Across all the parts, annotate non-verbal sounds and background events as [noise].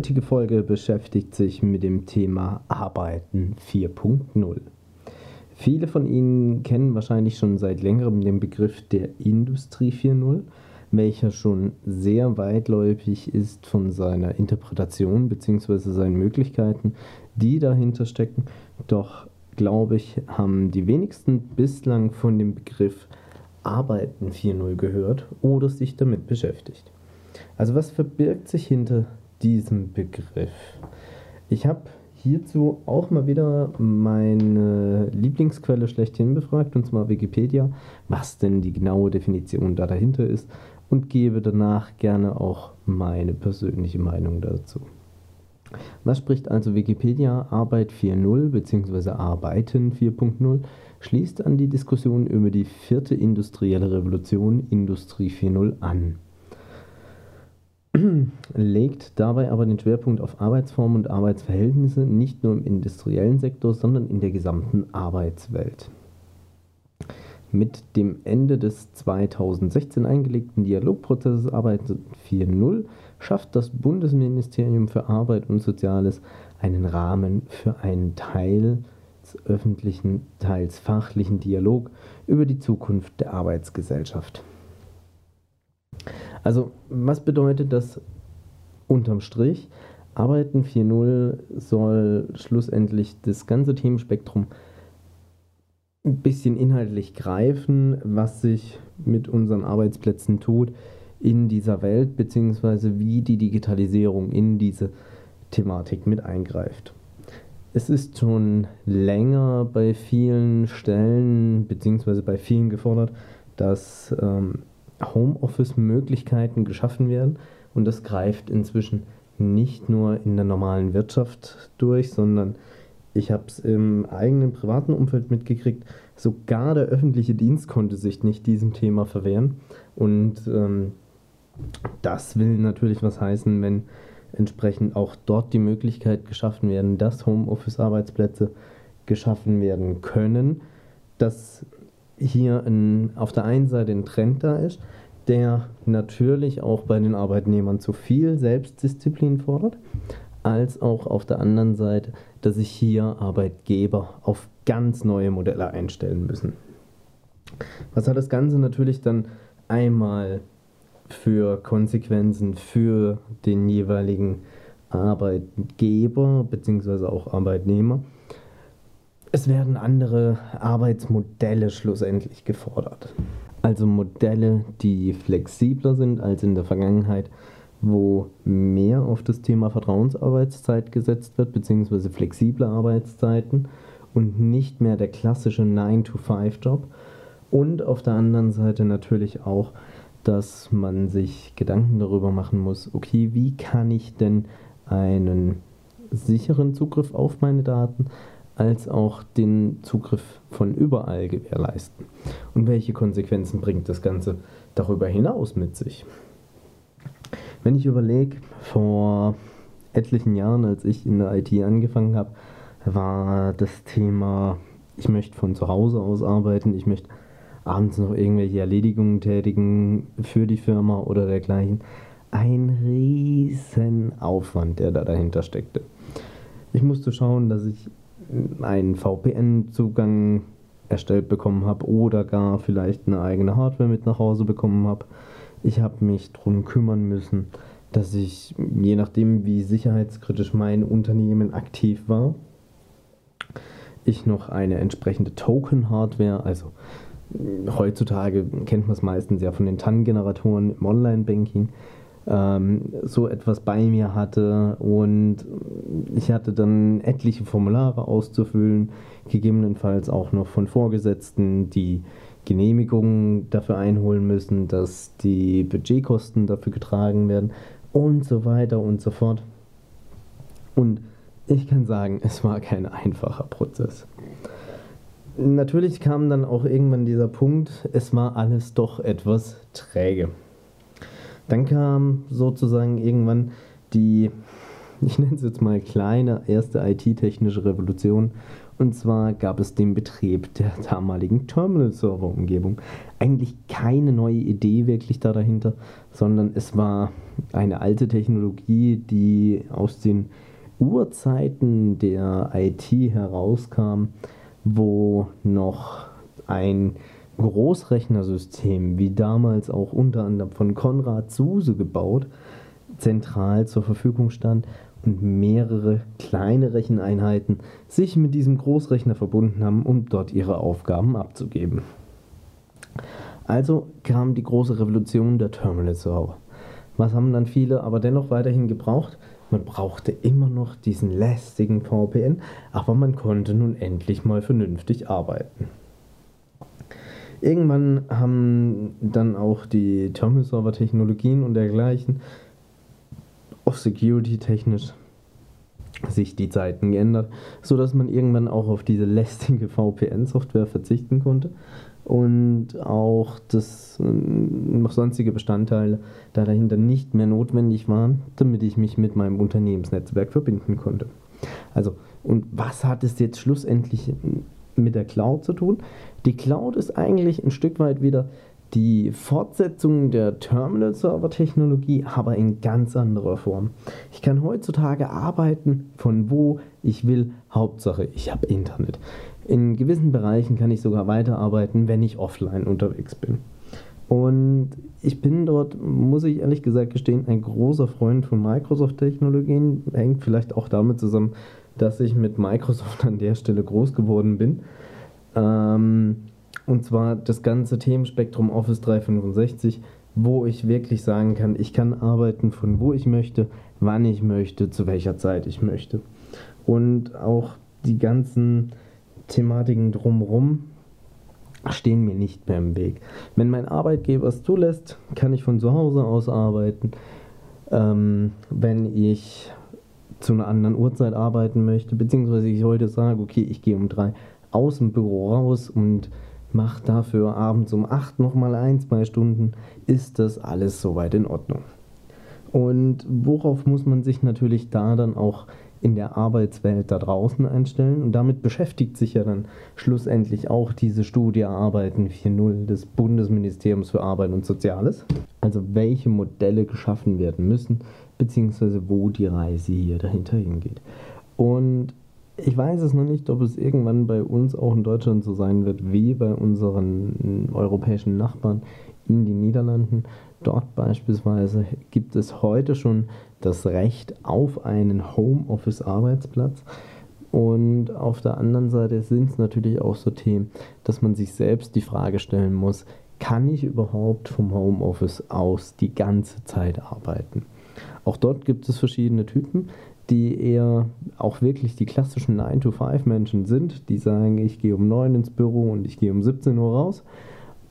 heutige Folge beschäftigt sich mit dem Thema Arbeiten 4.0. Viele von Ihnen kennen wahrscheinlich schon seit längerem den Begriff der Industrie 4.0, welcher schon sehr weitläufig ist von seiner Interpretation bzw. seinen Möglichkeiten, die dahinter stecken. Doch glaube ich, haben die wenigsten bislang von dem Begriff Arbeiten 4.0 gehört oder sich damit beschäftigt. Also was verbirgt sich hinter diesem Begriff? Ich habe hierzu auch mal wieder meine Lieblingsquelle schlechthin befragt, und zwar Wikipedia, was denn die genaue Definition da dahinter ist und gebe danach gerne auch meine persönliche Meinung dazu. Was spricht also Wikipedia Arbeit 4.0 bzw. Arbeiten 4.0 schließt an die Diskussion über die vierte industrielle Revolution Industrie 4.0 an [clears throat] legt dabei aber den Schwerpunkt auf Arbeitsformen und Arbeitsverhältnisse nicht nur im industriellen Sektor, sondern in der gesamten Arbeitswelt. Mit dem Ende des 2016 eingelegten Dialogprozesses Arbeit 4.0 schafft das Bundesministerium für Arbeit und Soziales einen Rahmen für einen teils öffentlichen, teils fachlichen Dialog über die Zukunft der Arbeitsgesellschaft. Also, was bedeutet das unterm Strich? Arbeiten 4.0 soll schlussendlich das ganze Themenspektrum ein bisschen inhaltlich greifen, was sich mit unseren Arbeitsplätzen tut in dieser Welt, beziehungsweise wie die Digitalisierung in diese Thematik mit eingreift. Es ist schon länger bei vielen Stellen, beziehungsweise bei vielen gefordert, dass ähm, Homeoffice-Möglichkeiten geschaffen werden und das greift inzwischen nicht nur in der normalen Wirtschaft durch, sondern ich habe es im eigenen privaten Umfeld mitgekriegt, sogar der öffentliche Dienst konnte sich nicht diesem Thema verwehren. Und ähm, das will natürlich was heißen, wenn entsprechend auch dort die Möglichkeit geschaffen werden, dass Homeoffice-Arbeitsplätze geschaffen werden können, dass hier ein, auf der einen Seite ein Trend da ist, der natürlich auch bei den Arbeitnehmern zu viel Selbstdisziplin fordert, als auch auf der anderen Seite, dass sich hier Arbeitgeber auf ganz neue Modelle einstellen müssen. Was hat das Ganze natürlich dann einmal für Konsequenzen für den jeweiligen Arbeitgeber bzw. auch Arbeitnehmer? Es werden andere Arbeitsmodelle schlussendlich gefordert. Also Modelle, die flexibler sind als in der Vergangenheit, wo mehr auf das Thema Vertrauensarbeitszeit gesetzt wird, beziehungsweise flexible Arbeitszeiten und nicht mehr der klassische 9-to-5-Job. Und auf der anderen Seite natürlich auch, dass man sich Gedanken darüber machen muss, okay, wie kann ich denn einen sicheren Zugriff auf meine Daten als auch den Zugriff von überall gewährleisten. Und welche Konsequenzen bringt das Ganze darüber hinaus mit sich? Wenn ich überlege, vor etlichen Jahren, als ich in der IT angefangen habe, war das Thema, ich möchte von zu Hause aus arbeiten, ich möchte abends noch irgendwelche Erledigungen tätigen für die Firma oder dergleichen. Ein riesen Aufwand, der da dahinter steckte. Ich musste schauen, dass ich einen VPN-Zugang erstellt bekommen habe oder gar vielleicht eine eigene Hardware mit nach Hause bekommen habe. Ich habe mich darum kümmern müssen, dass ich, je nachdem wie sicherheitskritisch mein Unternehmen aktiv war, ich noch eine entsprechende Token-Hardware, also heutzutage kennt man es meistens ja von den TAN-Generatoren im Online-Banking, so etwas bei mir hatte und ich hatte dann etliche Formulare auszufüllen, gegebenenfalls auch noch von Vorgesetzten, die Genehmigungen dafür einholen müssen, dass die Budgetkosten dafür getragen werden, und so weiter und so fort. Und ich kann sagen, es war kein einfacher Prozess. Natürlich kam dann auch irgendwann dieser Punkt, es war alles doch etwas träge. Dann kam sozusagen irgendwann die, ich nenne es jetzt mal kleine erste IT-technische Revolution. Und zwar gab es den Betrieb der damaligen Terminal-Server-Umgebung. Eigentlich keine neue Idee wirklich da dahinter, sondern es war eine alte Technologie, die aus den Urzeiten der IT herauskam, wo noch ein Großrechnersystem, wie damals auch unter anderem von Konrad Zuse gebaut, zentral zur Verfügung stand und mehrere kleine Recheneinheiten sich mit diesem Großrechner verbunden haben, um dort ihre Aufgaben abzugeben. Also kam die große Revolution der Terminal-Server. Was haben dann viele aber dennoch weiterhin gebraucht? Man brauchte immer noch diesen lästigen VPN, aber man konnte nun endlich mal vernünftig arbeiten. Irgendwann haben dann auch die Terminal-Server-Technologien und dergleichen auch security-technisch sich die Zeiten geändert, sodass man irgendwann auch auf diese lästige VPN-Software verzichten konnte und auch das äh, sonstige Bestandteile da dahinter nicht mehr notwendig waren, damit ich mich mit meinem Unternehmensnetzwerk verbinden konnte. Also, und was hat es jetzt schlussendlich mit der Cloud zu tun? Die Cloud ist eigentlich ein Stück weit wieder die Fortsetzung der Terminal-Server-Technologie, aber in ganz anderer Form. Ich kann heutzutage arbeiten von wo ich will, Hauptsache ich habe Internet. In gewissen Bereichen kann ich sogar weiterarbeiten, wenn ich offline unterwegs bin. Und ich bin dort, muss ich ehrlich gesagt gestehen, ein großer Freund von Microsoft-Technologien. Hängt vielleicht auch damit zusammen, dass ich mit Microsoft [laughs] an der Stelle groß geworden bin. Ähm, und zwar das ganze Themenspektrum Office 365, wo ich wirklich sagen kann, ich kann arbeiten von wo ich möchte, wann ich möchte, zu welcher Zeit ich möchte. Und auch die ganzen Thematiken drumherum stehen mir nicht mehr im Weg. Wenn mein Arbeitgeber es zulässt, kann ich von zu Hause aus arbeiten. Ähm, wenn ich zu einer anderen Uhrzeit arbeiten möchte, beziehungsweise ich heute sage, okay, ich gehe um drei aus dem Büro raus und macht dafür abends um 8 nochmal ein, zwei Stunden, ist das alles soweit in Ordnung. Und worauf muss man sich natürlich da dann auch in der Arbeitswelt da draußen einstellen? Und damit beschäftigt sich ja dann schlussendlich auch diese Studie Arbeiten 4.0 des Bundesministeriums für Arbeit und Soziales. Also welche Modelle geschaffen werden müssen, beziehungsweise wo die Reise hier dahinter hingeht. Und ich weiß es noch nicht, ob es irgendwann bei uns auch in Deutschland so sein wird wie bei unseren europäischen Nachbarn in den Niederlanden. Dort beispielsweise gibt es heute schon das Recht auf einen Homeoffice-Arbeitsplatz. Und auf der anderen Seite sind es natürlich auch so Themen, dass man sich selbst die Frage stellen muss, kann ich überhaupt vom Homeoffice aus die ganze Zeit arbeiten? Auch dort gibt es verschiedene Typen die eher auch wirklich die klassischen 9-to-5-Menschen sind, die sagen, ich gehe um 9 ins Büro und ich gehe um 17 Uhr raus,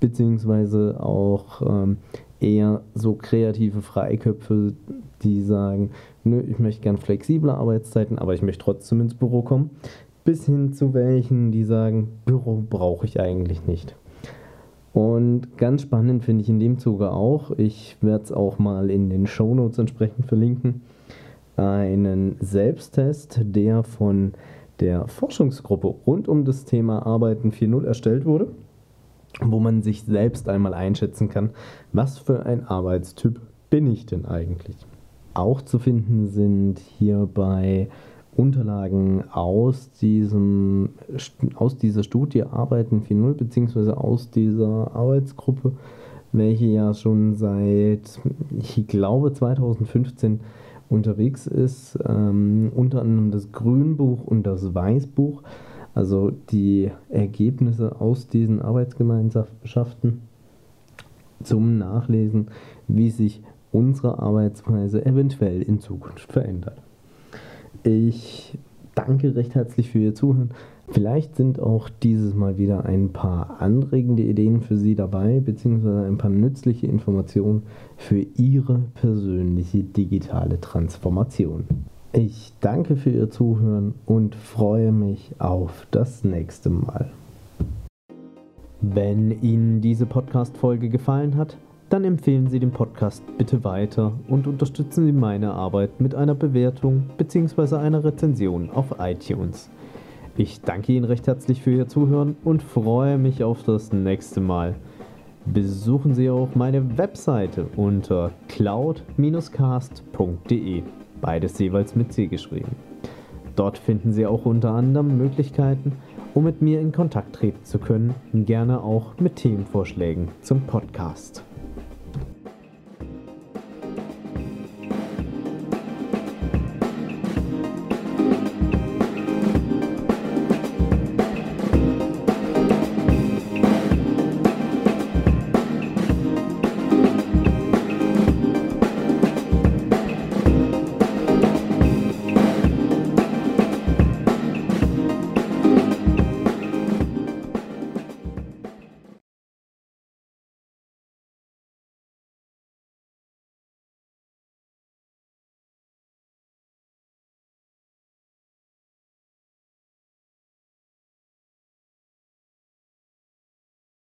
beziehungsweise auch ähm, eher so kreative Freiköpfe, die sagen, nö, ich möchte gern flexible Arbeitszeiten, aber ich möchte trotzdem ins Büro kommen, bis hin zu welchen, die sagen, Büro brauche ich eigentlich nicht. Und ganz spannend finde ich in dem Zuge auch, ich werde es auch mal in den Show Notes entsprechend verlinken, einen Selbsttest, der von der Forschungsgruppe rund um das Thema Arbeiten 4.0 erstellt wurde, wo man sich selbst einmal einschätzen kann, was für ein Arbeitstyp bin ich denn eigentlich. Auch zu finden sind hierbei Unterlagen aus, diesem, aus dieser Studie Arbeiten 4.0 beziehungsweise aus dieser Arbeitsgruppe, welche ja schon seit, ich glaube, 2015 unterwegs ist. Ähm, unter anderem das Grünbuch und das Weißbuch, also die Ergebnisse aus diesen Arbeitsgemeinschaften zum Nachlesen, wie sich unsere Arbeitsweise eventuell in Zukunft verändert. Ich danke recht herzlich für Ihr Zuhören. Vielleicht sind auch dieses Mal wieder ein paar anregende Ideen für Sie dabei, beziehungsweise ein paar nützliche Informationen für Ihre persönliche digitale Transformation. Ich danke für Ihr Zuhören und freue mich auf das nächste Mal. Wenn Ihnen diese Podcast-Folge gefallen hat, dann empfehlen Sie den Podcast bitte weiter und unterstützen Sie meine Arbeit mit einer Bewertung bzw. einer Rezension auf iTunes. Ich danke Ihnen recht herzlich für Ihr Zuhören und freue mich auf das nächste Mal. Besuchen Sie auch meine Webseite unter cloud-cast.de, beides jeweils mit C geschrieben. Dort finden Sie auch unter anderem Möglichkeiten, um mit mir in Kontakt treten zu können, gerne auch mit Themenvorschlägen zum Podcast.